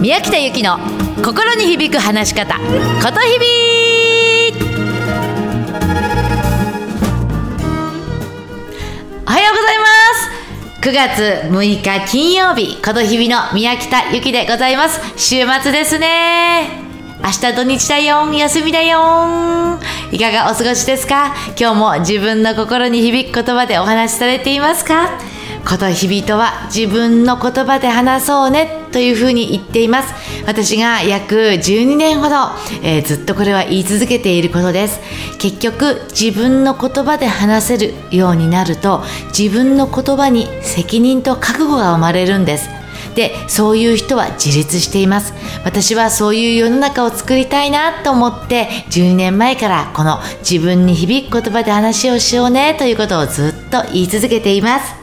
宮北由紀の心に響く話し方ことひびおはようございます。9月6日金曜日ことひびの宮北由紀でございます。週末ですね。明日土日だよ。休みだよ。いかがお過ごしですか？今日も自分の心に響く言葉でお話しされていますか？こと日々とは自分の言葉で話そうね。というふうに言っています。私が約12年ほど、えー、ずっとこれは言い続けていることです。結局自分の言葉で話せるようになると自分の言葉に責任と覚悟が生まれるんです。でそういう人は自立しています。私はそういう世の中を作りたいなと思って12年前からこの自分に響く言葉で話をしようねということをずっと言い続けています。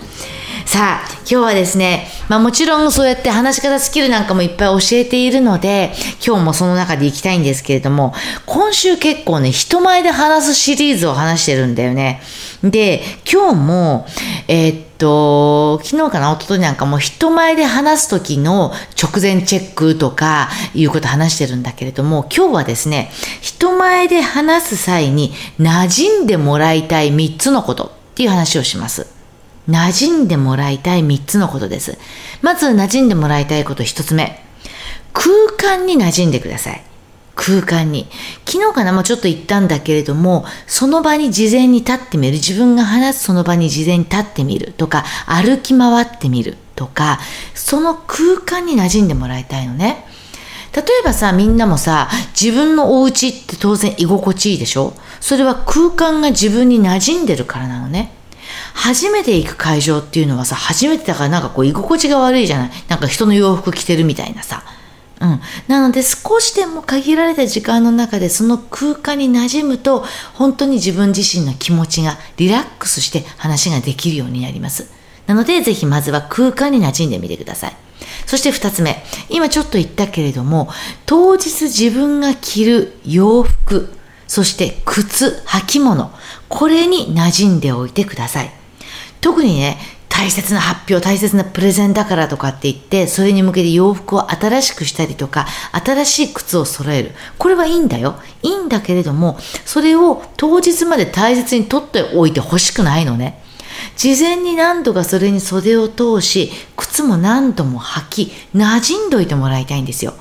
さあ、今日はですね、まあもちろんそうやって話し方スキルなんかもいっぱい教えているので、今日もその中で行きたいんですけれども、今週結構ね、人前で話すシリーズを話してるんだよね。で、今日も、えー、っと、昨日かな、一昨日なんかも人前で話す時の直前チェックとかいうこと話してるんだけれども、今日はですね、人前で話す際に馴染んでもらいたい3つのことっていう話をします。馴染んでもらいたい3つのことです。まず馴染んでもらいたいこと1つ目。空間に馴染んでください。空間に。昨日かなもうちょっと言ったんだけれども、その場に事前に立ってみる。自分が話すその場に事前に立ってみるとか、歩き回ってみるとか、その空間に馴染んでもらいたいのね。例えばさ、みんなもさ、自分のお家って当然居心地いいでしょ？それは空間が自分に馴染んでるからなのね。初めて行く会場っていうのはさ、初めてだからなんかこう居心地が悪いじゃない？なんか人の洋服着てるみたいなさ。うん。なので少しでも限られた時間の中でその空間に馴染むと、本当に自分自身の気持ちがリラックスして話ができるようになります。なので、ぜひまずは空間に馴染んでみてください。そして二つ目。今ちょっと言ったけれども、当日自分が着る洋服、そして靴、履物、これに馴染んでおいてください。特にね、大切な発表、大切なプレゼンだからとかって言って、それに向けて洋服を新しくしたりとか、新しい靴を揃える。これはいいんだよ。いいんだけれども、それを当日まで大切に取っておいてほしくないのね。事前に何度かそれに袖を通し、靴も何度も履き、馴染んどいてもらいたいんですよ。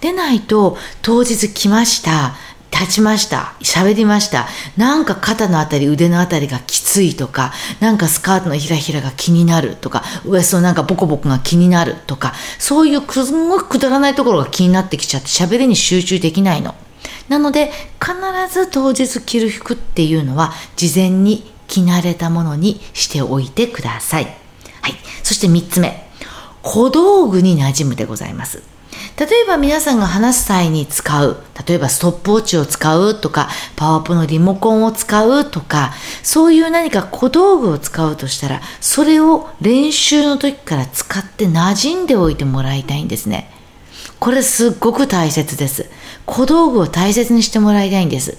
でないと、当日来ました。立ちました。喋りました。なんか肩のあたり、腕のあたりがきついとか、なんかスカートのひらひらが気になるとか、ウエストなんかボコボコが気になるとか、そういうすんごくくだらないところが気になってきちゃって喋りに集中できないの。なので、必ず当日着る服っていうのは、事前に着慣れたものにしておいてください。はい。そして3つ目。小道具に馴染むでございます。例えば皆さんが話す際に使う、例えばストップウォッチを使うとか、パワーポのリモコンを使うとか、そういう何か小道具を使うとしたら、それを練習の時から使って馴染んでおいてもらいたいんですね。これすっごく大切です。小道具を大切にしてもらいたいんです。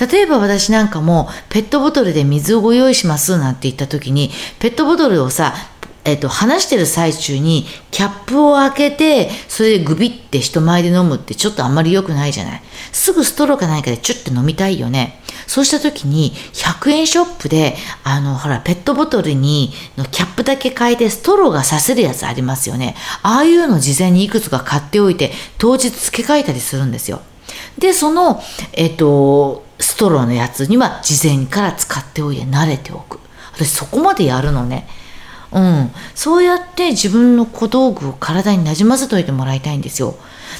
例えば私なんかもペットボトルで水をご用意しますなんて言った時にペットボトルをさえっと、話してる最中にキャップを開けて、それでグビって人前で飲むってちょっとあんまり良くないじゃない？すぐストローか何かでチュッて飲みたいよね。そうした時に、100円ショップで、あの、ほら、ペットボトルに、のキャップだけ変えてストローがさせるやつありますよね。ああいうの事前にいくつか買っておいて、当日付け替えたりするんですよ。で、その、えっと、ストローのやつには事前から使っておいて慣れておく。私そこまでやるのね。うん、そうやって自分の小道具を体になじませといてもらいたいんですよ。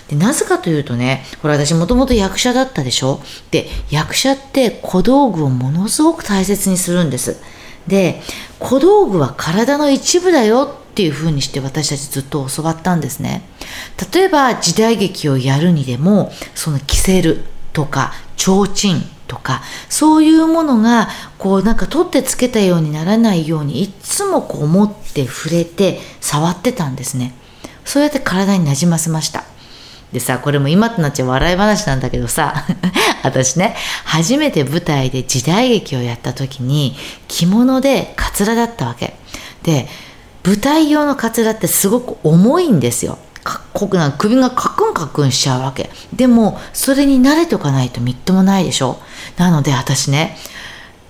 でなぜかというとね、これ私もともと役者だったでしょ？で、役者って小道具をものすごく大切にするんです。で、小道具は体の一部だよっていうふうにして私たちずっと教わったんですね。例えば時代劇をやるにでも、その着せるとか、提灯とかそういうものがこうなんか取ってつけたようにならないようにいつもこう持って触れて触ってたんですね。そうやって体になじませました。でさこれも今となっちゃ笑い話なんだけどさ 私ね初めて舞台で時代劇をやった時に着物でカツラだったわけ。で舞台用のカツラってすごく重いんですよ。かっこくな首がカクンカクンしちゃうわけ。でもそれに慣れておかないとみっともないでしょ。なので私ね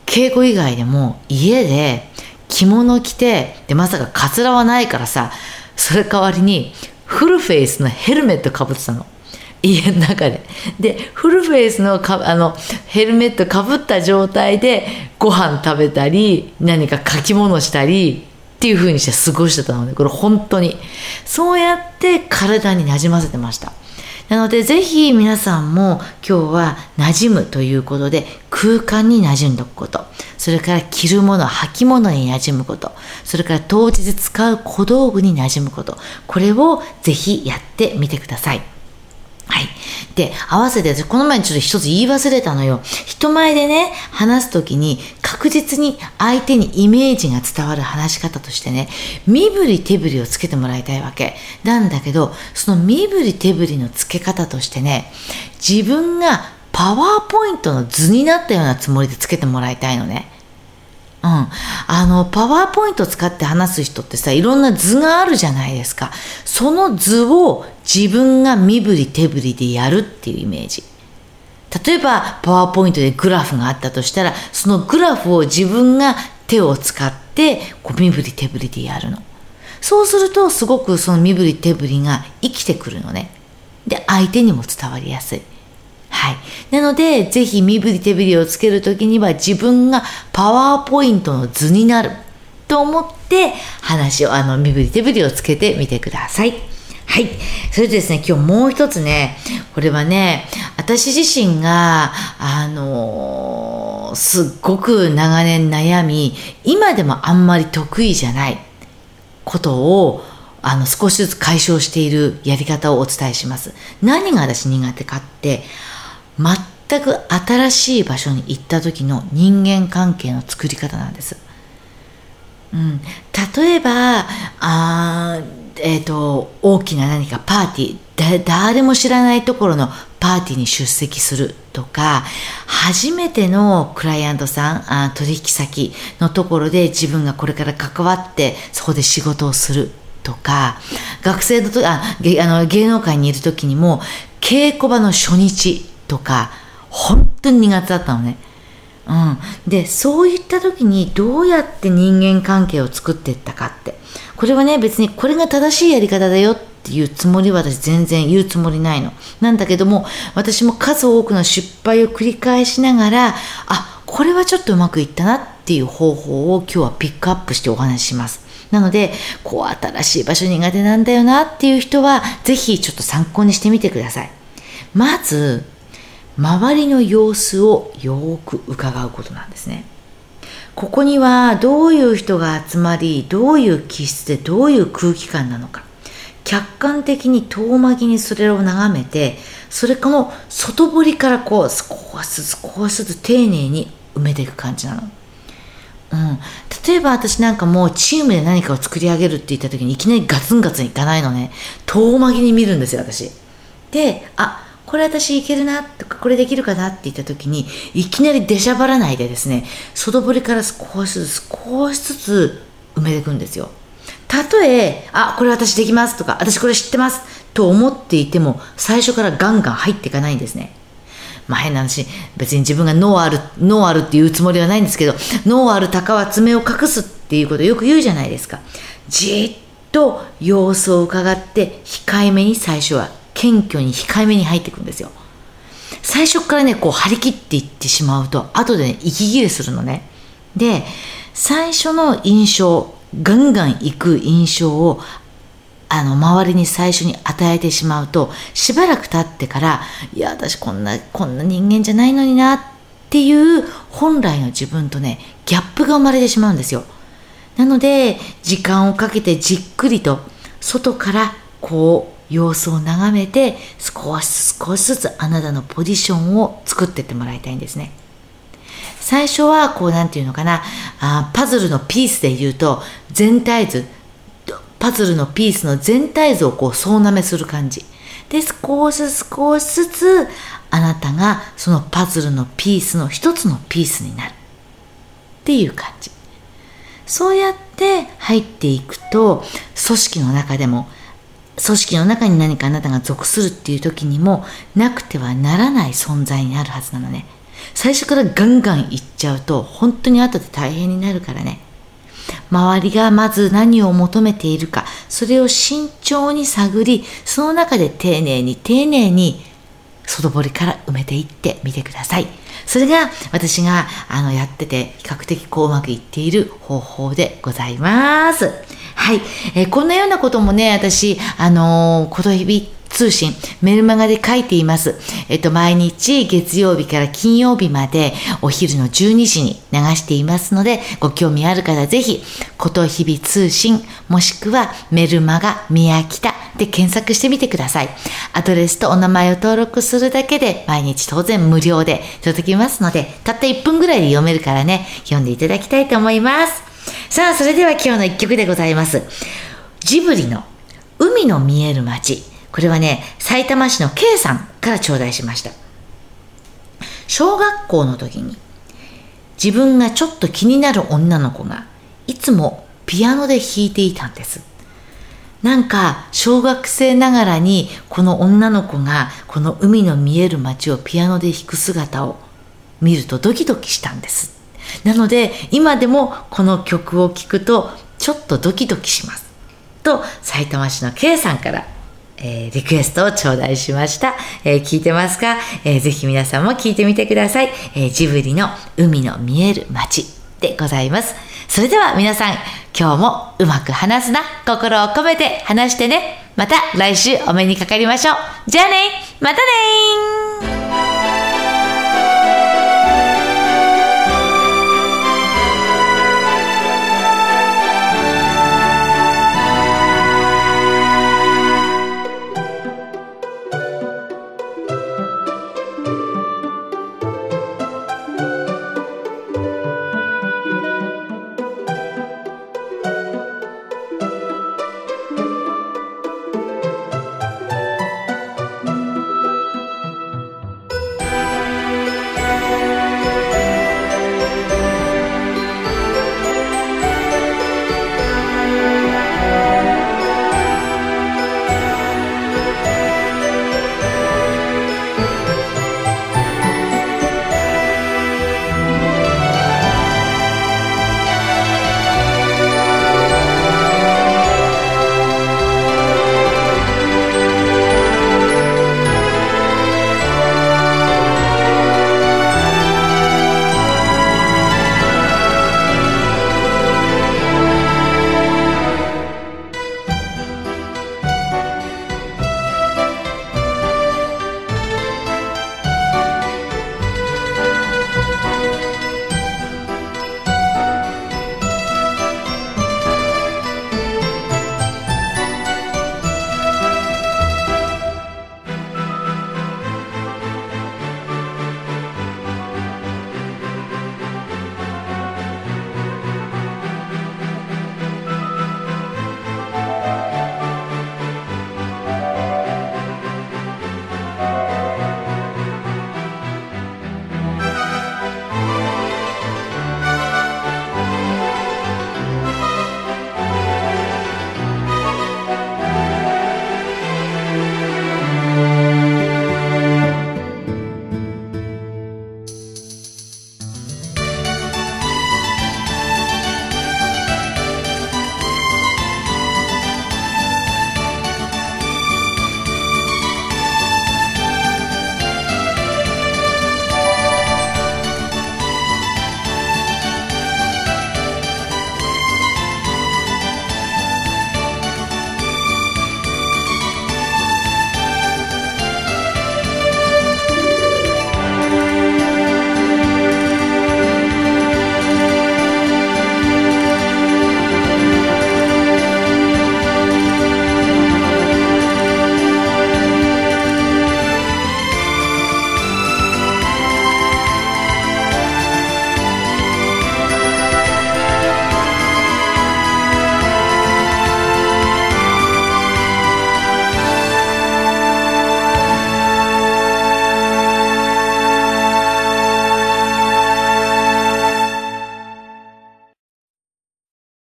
稽古以外でも家で着物着てでまさかカツラはないからさそれ代わりにフルフェイスのヘルメットかぶってたの。家の中で。でフルフェイスのかあのヘルメットかぶった状態でご飯食べたり何か書き物したりっていう風にして過ごしてたのでこれ本当に。そうやって体になじませてました。なのでぜひ皆さんも今日は馴染むということで空間に馴染んでおくこと。それから着るもの履物に馴染むこと。それから当日使う小道具に馴染むこと。これをぜひやってみてください。はい。で、合わせて、この前にちょっと一つ言い忘れたのよ。人前でね、話すときに確実に相手にイメージが伝わる話し方としてね、身振り手振りをつけてもらいたいわけ。なんだけど、その身振り手振りのつけ方としてね、自分がパワーポイントの図になったようなつもりでつけてもらいたいのね。うん。あの、パワーポイント使って話す人ってさ、いろんな図があるじゃないですか。その図を自分が身振り手振りでやるっていうイメージ。例えば、パワーポイントでグラフがあったとしたら、そのグラフを自分が手を使って、こう身振り手振りでやるの。そうすると、すごくその身振り手振りが生きてくるのね。で、相手にも伝わりやすい。はい。なので、ぜひ身振り手振りをつけるときには自分がパワーポイントの図になると思って話を、あの、身振り手振りをつけてみてください。はい。それでですね、今日もう一つね、これはね、私自身が、あのー、すっごく長年悩み、今でもあんまり得意じゃないことを、あの、少しずつ解消しているやり方をお伝えします。何が私苦手かって、全く新しい場所に行った時の人間関係の作り方なんです。うん、例えばあ、えーと、大きな何かパーティー誰も知らないところのパーティーに出席するとか初めてのクライアントさんあ取引先のところで自分がこれから関わってそこで仕事をするとか学生のとああの芸能界にいる時にも稽古場の初日とか本当に苦手だったのね。うん、でそういった時にどうやって人間関係を作っていったかって。これはね別にこれが正しいやり方だよっていうつもりは私全然言うつもりないの。なんだけども私も数多くの失敗を繰り返しながらあこれはちょっとうまくいったなっていう方法を今日はピックアップしてお話しします。なのでこう新しい場所苦手なんだよなっていう人はぜひちょっと参考にしてみてください。まず周りの様子をよく伺うことなんですね。ここにはどういう人が集まり、どういう気質でどういう空気感なのか。客観的に遠巻きにそれを眺めて、それこの外堀からこう少しずつ少しずつ丁寧に埋めていく感じなの。うん、例えば私なんかもうチームで何かを作り上げるって言った時にいきなりガツンガツンいかないのね遠巻きに見るんですよ私であこれ私いけるなとかこれできるかなって言った時にいきなり出しゃばらないでですね外堀から少しずつ少しずつ埋めていくんですよ。たとえあこれ私できますとか私これ知ってますと思っていても最初からガンガン入っていかないんですね。まあ変な話別に自分が脳ある脳あるっていうつもりはないんですけど脳ある鷹は爪を隠すっていうことをよく言うじゃないですか。じっと様子を伺って控えめに最初は謙虚に控えめに入っていくんですよ。最初からねこう張り切っていってしまうと後でね息切れするのね。で最初の印象ガンガン行く印象をあの周りに最初に与えてしまうとしばらく経ってからいや私こんなこんな人間じゃないのになっていう本来の自分とねギャップが生まれてしまうんですよ。なので時間をかけてじっくりと外からこう様子を眺めて少しずつ少しずつあなたのポジションを作ってってもらいたいんですね。最初はこうなんていうのかなあパズルのピースで言うと全体図パズルのピースの全体図をこう総なめする感じ。で少しずつ少しずつあなたがそのパズルのピースの一つのピースになる。っていう感じ。そうやって入っていくと組織の中でも組織の中に何かあなたが属するっていう時にもなくてはならない存在になるはずなのね。最初からガンガンいっちゃうと本当に後で大変になるからね。周りがまず何を求めているかそれを慎重に探りその中で丁寧に丁寧に外堀から埋めていってみてください。それが私があのやってて比較的こううまくいっている方法でございますはい、えー、こんなようなこともね私あのー、ことひび通信、メルマガで書いています。えっと、毎日月曜日から金曜日までお昼の12時に流していますので、ご興味ある方ぜひ、ことひび通信、もしくはメルマガ宮北で検索してみてください。アドレスとお名前を登録するだけで毎日当然無料で届きますので、たった1分ぐらいで読めるからね、読んでいただきたいと思います。さあ、それでは今日の1曲でございます。ジブリの海の見える街。これはね、埼玉市の K さんから頂戴しました。小学校の時に自分がちょっと気になる女の子がいつもピアノで弾いていたんです。なんか小学生ながらにこの女の子がこの海の見える街をピアノで弾く姿を見るとドキドキしたんです。なので今でもこの曲を聴くとちょっとドキドキします。と埼玉市の K さんからえー、リクエストを頂戴しました。えー、聞いてますか、えー、ぜひ皆さんも聞いてみてください。えジブリの海の見える街でございます。それでは皆さん、今日もうまく話すな、心を込めて話してね。また来週お目にかかりましょう。じゃあねまたね